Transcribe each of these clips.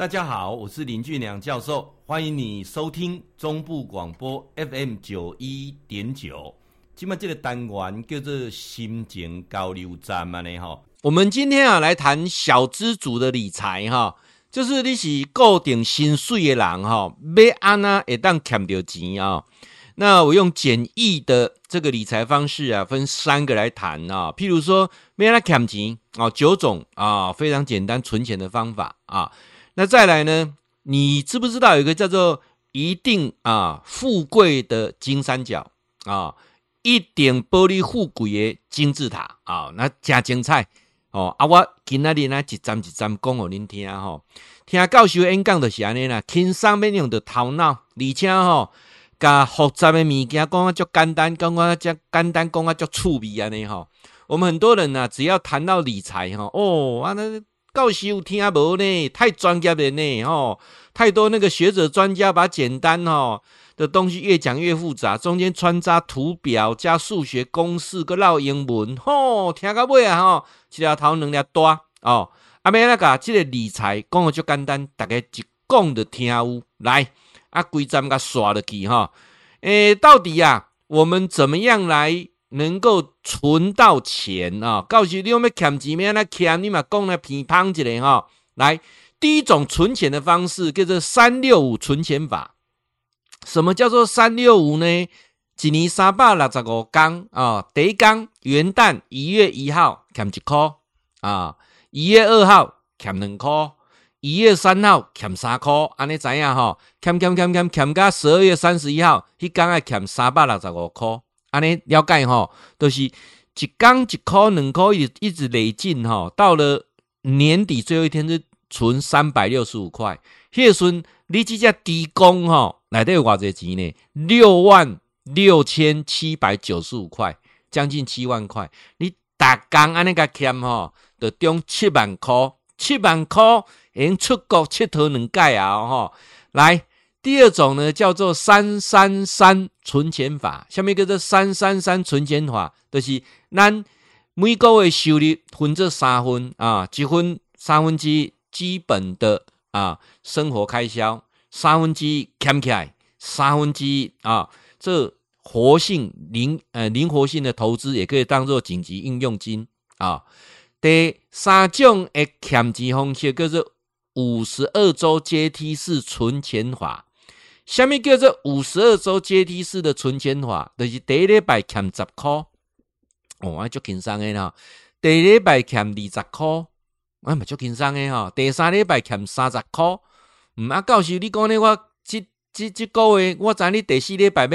大家好，我是林俊良教授，欢迎你收听中部广播 FM 九一点九。今麦这个单元叫做心情交流站嘛呢哈。我们今天啊来谈小资族的理财哈，就是你是固定薪水的人哈，要安怎会当赚到钱啊？那我用简易的这个理财方式啊，分三个来谈啊。譬如说，要安怎赚钱啊，九种啊非常简单存钱的方法啊。那再来呢？你知不知道有一个叫做“一定啊富贵的金三角”啊，一定玻璃富贵的金字塔啊，那加精彩哦！啊，我今仔日呢一站一站讲给您听吼，听教授演讲就是安尼啦，轻松免用的头脑，而且吼，甲复杂的物件讲啊，足简单，讲啊，足简单，讲啊，足趣味安尼吼。我们很多人呢、啊，只要谈到理财吼，哦，啊那。教授听无呢？太专业了呢！哦，太多那个学者专家把简单哦的东西越讲越复杂，中间穿插图表加数学公式，搁绕英文，吼、听到尾啊！吼，一条头两粒大哦。阿妹那个，这个理财讲的就简单，大家一讲就听有来啊，规站甲刷了去哈。诶，到底呀、啊，我们怎么样来？能够存到钱啊！告诉你，我们欠钱没？那欠你嘛，讲来偏胖一点哈。来，第一种存钱的方式叫做三六五存钱法。什么叫做三六五呢？一年三百六十五天啊，第一天元旦一月一号欠一块啊，一月二号欠两块，一月三号欠三块，安尼怎样哈？欠欠欠欠欠到十二月三十一号，迄天爱欠三百六十五块。安尼了解吼，都、是一工一块两块，一一直累进吼，到了年底最后一天是存三百六十五块。迄个时阵你即只低工吼，内底有偌济钱呢？六万六千七百九十五块，将近七万块。你打工安尼个欠吼，就中七万块，七万块已经出国佚佗两届啊吼，来。第二种呢，叫做三三三存钱法。下面一个叫三三三存钱法，就是咱每个月收入分这三分啊，一分三分之一基本的啊生活开销，三分之一欠起来，三分之一啊，这活性灵呃灵活性的投资也可以当做紧急应用金啊。第三种的欠钱方式叫做五十二周阶梯式存钱法。下面叫做五十二周阶梯式的存钱法，就是第一礼拜欠十块，哦，啊，足轻松的哈。第二礼拜欠二十块，啊，嘛足轻松的哈。第三礼拜欠三十块，嗯，啊，教授你讲呢？我这这这个月，我知你第四礼拜要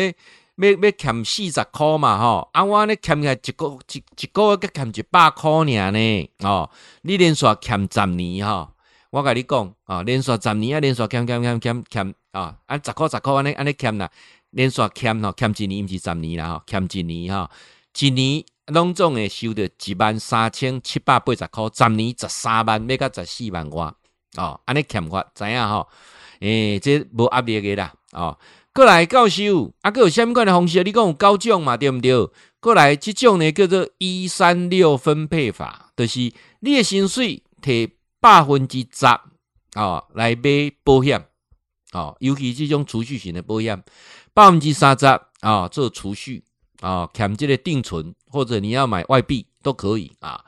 要要欠四十块嘛，吼，啊，我呢欠起来一个一一个月，欠一百块尔呢，哦，你连续欠十年哈。我甲你讲啊，连续十年啊，连续欠欠欠欠欠啊，按十块十块安尼安尼欠啦，连续欠吼，欠一年毋是十年啦吼，欠一年吼，一年拢总会收着一万三千七百八十块，十年十三万，要到十四万外哦，安尼欠我知影吼？诶，这无压力个啦哦。过来教授，啊，阁有啥物款的方式？你讲有九种嘛，对毋对？过来，即种呢叫做一三六分配法，就是你诶薪水摕。百分之十啊、来买保险啊、哦，尤其这种储蓄型的保险，百分之三十啊做储蓄啊，欠这个定存或者你要买外币都可以啊。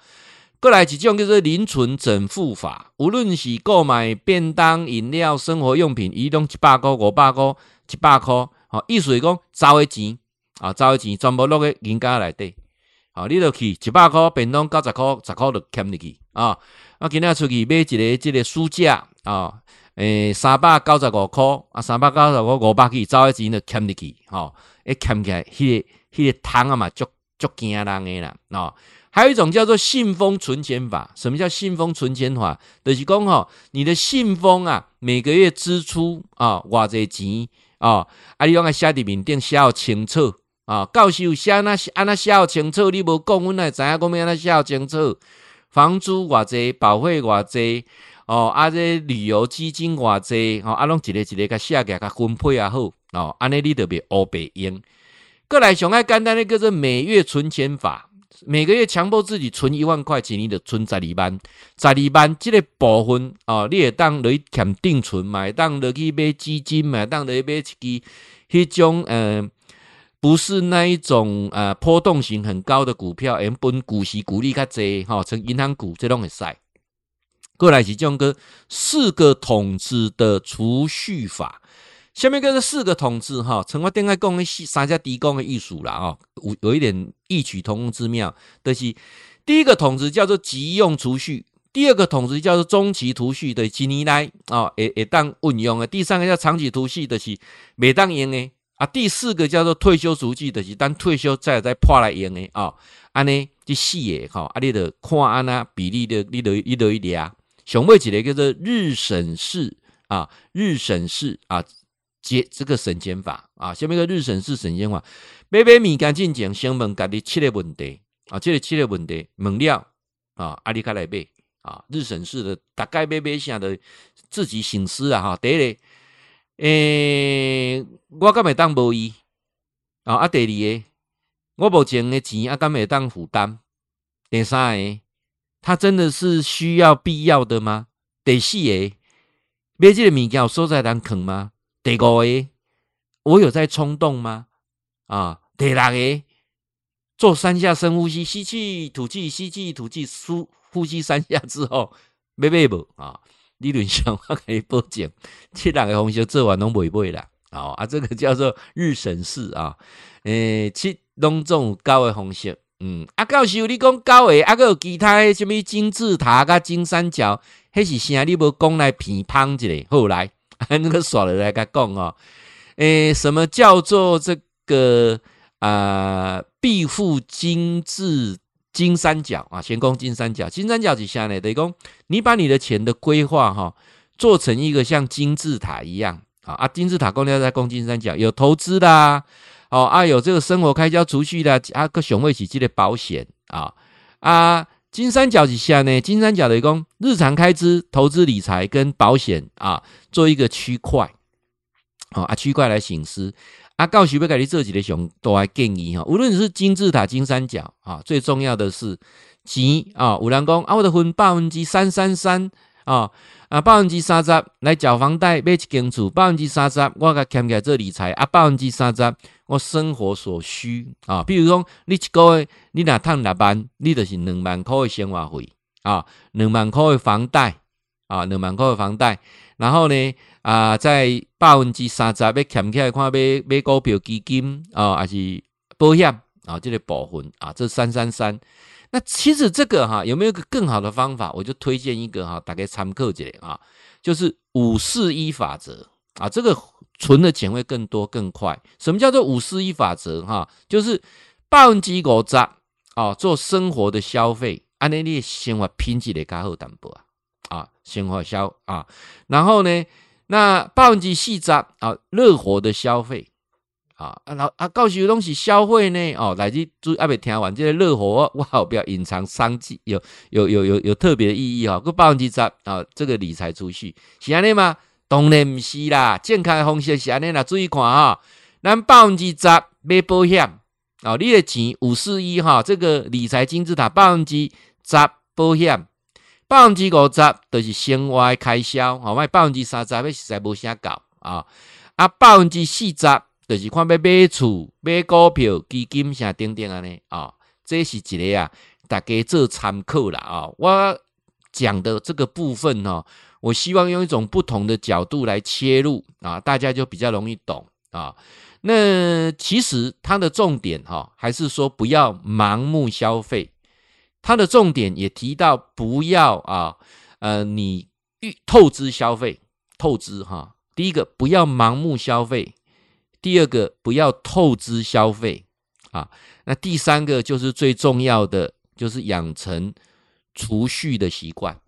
过来一种叫做零存整付法，无论是购买便当、饮料、生活用品，移动一百块、五百块、一百块，好，意思是讲找的钱啊，找的钱全部落在银行内底，啊，你著去一百块便当九十块，十块就欠入去啊。我今仔出去买一个这个书架啊，诶，三百九十五块啊，三百九十五五百去，找的钱就欠入去，吼，一欠起来，迄个迄个汤啊嘛，足足惊人诶啦，哦，还有一种叫做信封存钱法，什么叫信封存钱法？就是讲吼，你的信封啊，每个月支出啊，偌济钱啊，啊，你用个写伫面顶写好清楚啊，教授写安那安那写好清楚，你无讲，阮哪会知影讲要安那写好清楚？房租偌济，保费偌济，哦，啊，这旅游基金偌济，哦，啊，拢一个一个甲写个甲分配也好，哦，安尼你特别乌白用。过来上爱简单的叫做每月存钱法，每个月强迫自己存一万块钱，你就存十二万，十二万即个部分哦，你会当来欠定存，买当落去买基金，买当来买一支迄种呃，不是那一种呃波动性很高的股票，原本股息股利较济哈，像银行股这种会使。过来是种个四个桶子的储蓄法。下面个四个桶子哈，成我顶爱讲的三家低工的艺术了啊，有有一点异曲同工之妙。就是第一个桶子叫做急用储蓄，第二个桶子叫做中期储蓄的几年来啊，会会当运用的。第三个叫长期储蓄的是每当用的啊，第四个叫做退休足迹的是当退休再再破来用的啊。安尼这四个哈，啊，你得看安那比例的，你得你得一点啊。上尾一个叫做日省式啊，日省式啊。节这个省钱法啊，下面个日省式省钱法，买买物件进前先问家己七个问题啊，这个七个问题问了啊，阿里卡来买啊，日省式的大概买买啥的自己省思啊哈。第一个，诶，我敢会当无伊啊？啊，第二个，我目前的钱啊，敢会当负担？第三个，他真的是需要必要的吗？第四个，买这个物件有所在通坑吗？第五个，我有在冲动吗？啊，第六个，做三下深呼吸，吸气吐气，吸气吐气，呼呼吸三下之后，买买无啊？理论上我可以保证，这两个方式做完拢袂买啦。啊啊，这个叫做日神式啊。诶、七拢总高的方式，嗯，啊，教授你讲高的，啊，个有其他什么金字塔甲金三角，迄是啥？你无讲来偏胖一下，后来。那个耍了来个讲哦，诶，什么叫做这个啊？必富金字金三角啊，先讲金三角。金三角是啥呢？等于讲你把你的钱的规划哈，做成一个像金字塔一样啊啊！金字塔公要在讲金三角，有投资啦，哦啊，有这个生活开销储蓄的啊，个熊会起记的保险啊啊。金三角是啥呢？金三角的工日常开支、投资理财跟保险啊，做一个区块，好啊，区块来省思啊。告诉要给你做几个熊都还建议哈，无论是金字塔、金三角啊，最重要的是钱啊。有人讲啊，我的分百分之三三三啊啊，百分之三十来缴房贷买一间厝，百分之三十我甲欠起来做理财啊，百分之三十。我生活所需啊，比如说你一个月你若赚六万，你就是两万块的生活费啊，两万块的房贷啊，两万块的房贷。然后呢啊，在百分之三十要欠起来看买买股票基金啊，还是保险啊，这个部分啊，这三三三。那其实这个哈、有没有一个更好的方法？我就推荐一个哈、啊，大家参考一下啊，就是五四一法则啊，这个。存的钱会更多更快。什么叫做五四一法则？哈，就是百分之五十啊，做生活的消费，安尼你生活品质会较好淡薄啊。啊，生活消啊，然后呢，那百分之四十啊，乐活的消费啊，然后啊，告诉有东西消费呢，哦，来自注意阿未听完这个热火，我好不要隐藏商机，有有有有有特别的意义哈。个百分之十啊，这个理财储蓄是安尼吗？当然不是啦，健康的方式是安尼啦，注意看哈，咱百分之十买保险哦，你的钱五四一哈，这个理财金字塔百分之十保险，百分之五十都是生活开销，好，卖百分之三十实在无啥搞啊，啊，百分之四十就是看要买厝、买股票、基金啥等等安尼啊，这是一个啊，大家做参考啦啊，我讲的这个部分呢。我希望用一种不同的角度来切入啊，大家就比较容易懂啊。那其实它的重点哈，还是说不要盲目消费。它的重点也提到不要啊，呃，你透支消费，透支哈。第一个不要盲目消费，第二个不要透支消费啊。那第三个就是最重要的，就是养成储蓄的习惯。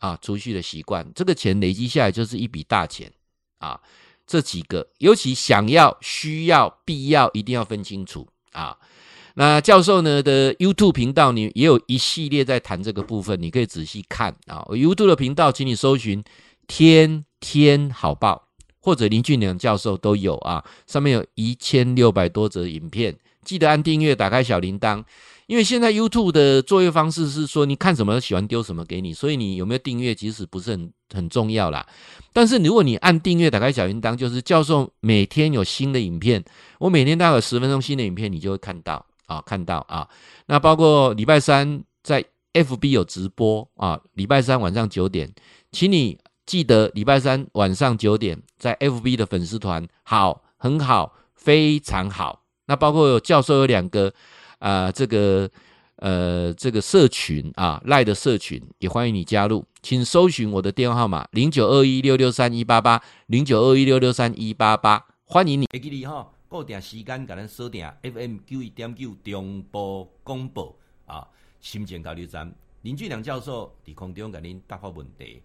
啊，储蓄的习惯，这个钱累积下来就是一笔大钱啊。这几个，尤其想要、需要、必要，一定要分清楚啊。那教授呢的 YouTube 频道，你也有一系列在谈这个部分，你可以仔细看啊。YouTube 的频道，请你搜寻“天天好报”或者林俊良教授都有啊。上面有一千六百多则影片，记得按订阅，打开小铃铛。因为现在 YouTube 的作业方式是说，你看什么喜欢丢什么给你，所以你有没有订阅其实不是很很重要啦。但是如果你按订阅打开小铃铛，就是教授每天有新的影片，我每天大概有十分钟新的影片，你就会看到啊，看到啊。那包括礼拜三在 FB 有直播啊，礼拜三晚上九点，请你记得礼拜三晚上九点在 FB 的粉丝团，好，很好，非常好。那包括有教授有两个。啊、呃，这个呃，这个社群啊，赖的社群也欢迎你加入，请搜寻我的电话号码零九二一六六三一八八零九二一六六三一八八，欢迎你。会记你哈，固定时间给咱锁定 FM 九一点九中波广播啊，心情交流站林俊良教授在空中给您答复问题。